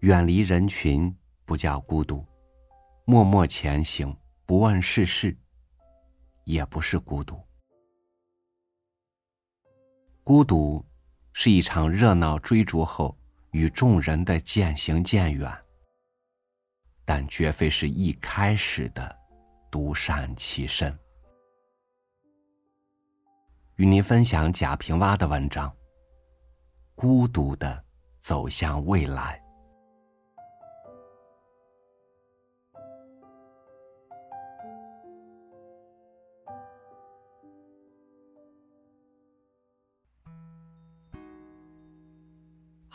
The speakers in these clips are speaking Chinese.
远离人群不叫孤独，默默前行不问世事，也不是孤独。孤独是一场热闹追逐后与众人的渐行渐远，但绝非是一开始的独善其身。与您分享贾平凹的文章《孤独的走向未来》。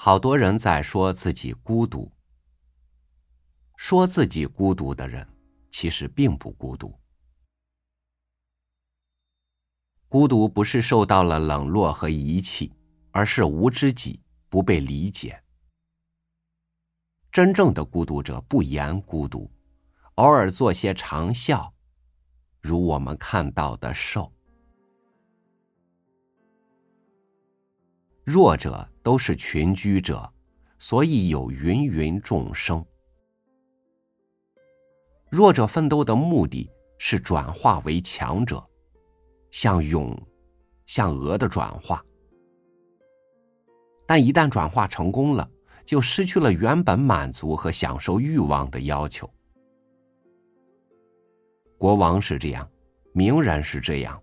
好多人在说自己孤独，说自己孤独的人，其实并不孤独。孤独不是受到了冷落和遗弃，而是无知己，不被理解。真正的孤独者不言孤独，偶尔做些长啸，如我们看到的兽。弱者都是群居者，所以有芸芸众生。弱者奋斗的目的是转化为强者，像蛹、像鹅的转化。但一旦转化成功了，就失去了原本满足和享受欲望的要求。国王是这样，名人是这样，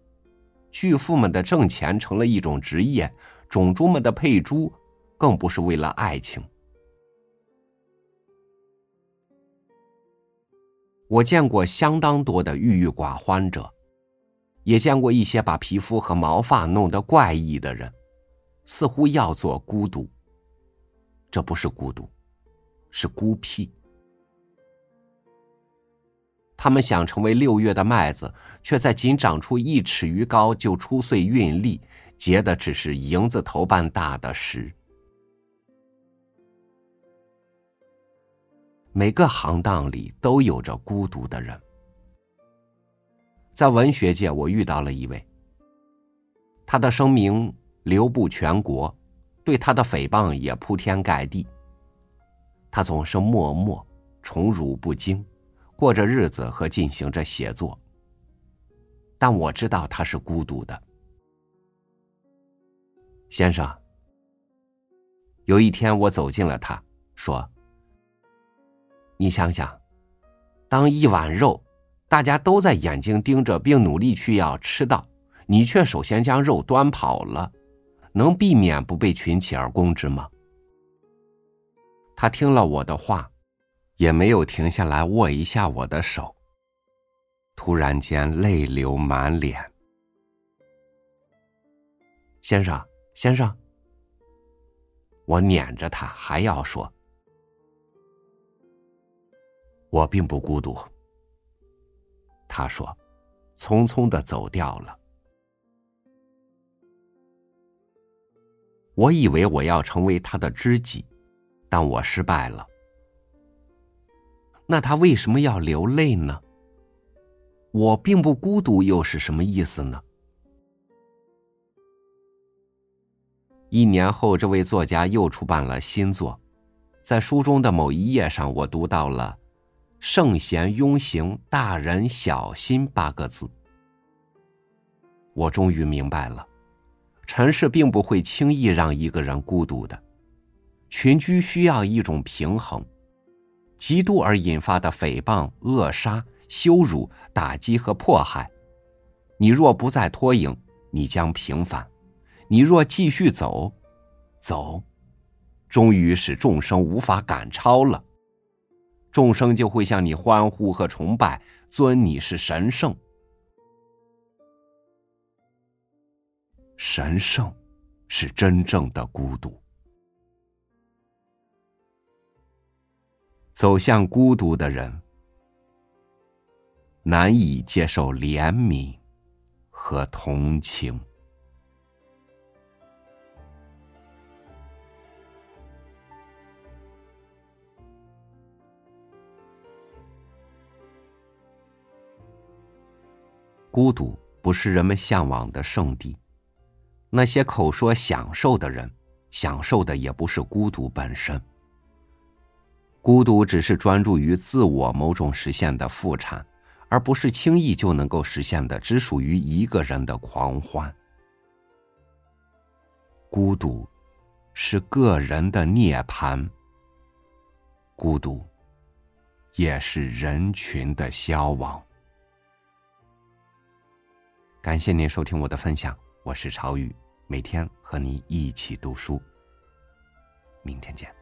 巨富们的挣钱成了一种职业。种猪们的配猪，更不是为了爱情。我见过相当多的郁郁寡欢者，也见过一些把皮肤和毛发弄得怪异的人，似乎要做孤独。这不是孤独，是孤僻。他们想成为六月的麦子，却在仅长出一尺余高就出穗运粒。结的只是蝇子头般大的石。每个行当里都有着孤独的人。在文学界，我遇到了一位，他的声名流布全国，对他的诽谤也铺天盖地。他总是默默、宠辱不惊，过着日子和进行着写作。但我知道他是孤独的。先生，有一天我走进了他，说：“你想想，当一碗肉，大家都在眼睛盯着，并努力去要吃到，你却首先将肉端跑了，能避免不被群起而攻之吗？”他听了我的话，也没有停下来握一下我的手，突然间泪流满脸。先生。先生，我撵着他，还要说：“我并不孤独。”他说，匆匆的走掉了。我以为我要成为他的知己，但我失败了。那他为什么要流泪呢？我并不孤独，又是什么意思呢？一年后，这位作家又出版了新作，在书中的某一页上，我读到了“圣贤庸行，大人小心”八个字。我终于明白了，尘世并不会轻易让一个人孤独的，群居需要一种平衡，嫉妒而引发的诽谤、扼杀、羞辱、打击和迫害，你若不再拖影，你将平凡。你若继续走，走，终于使众生无法赶超了。众生就会向你欢呼和崇拜，尊你是神圣。神圣，是真正的孤独。走向孤独的人，难以接受怜悯和同情。孤独不是人们向往的圣地，那些口说享受的人，享受的也不是孤独本身。孤独只是专注于自我某种实现的副产，而不是轻易就能够实现的只属于一个人的狂欢。孤独是个人的涅槃，孤独也是人群的消亡。感谢您收听我的分享，我是朝雨，每天和你一起读书。明天见。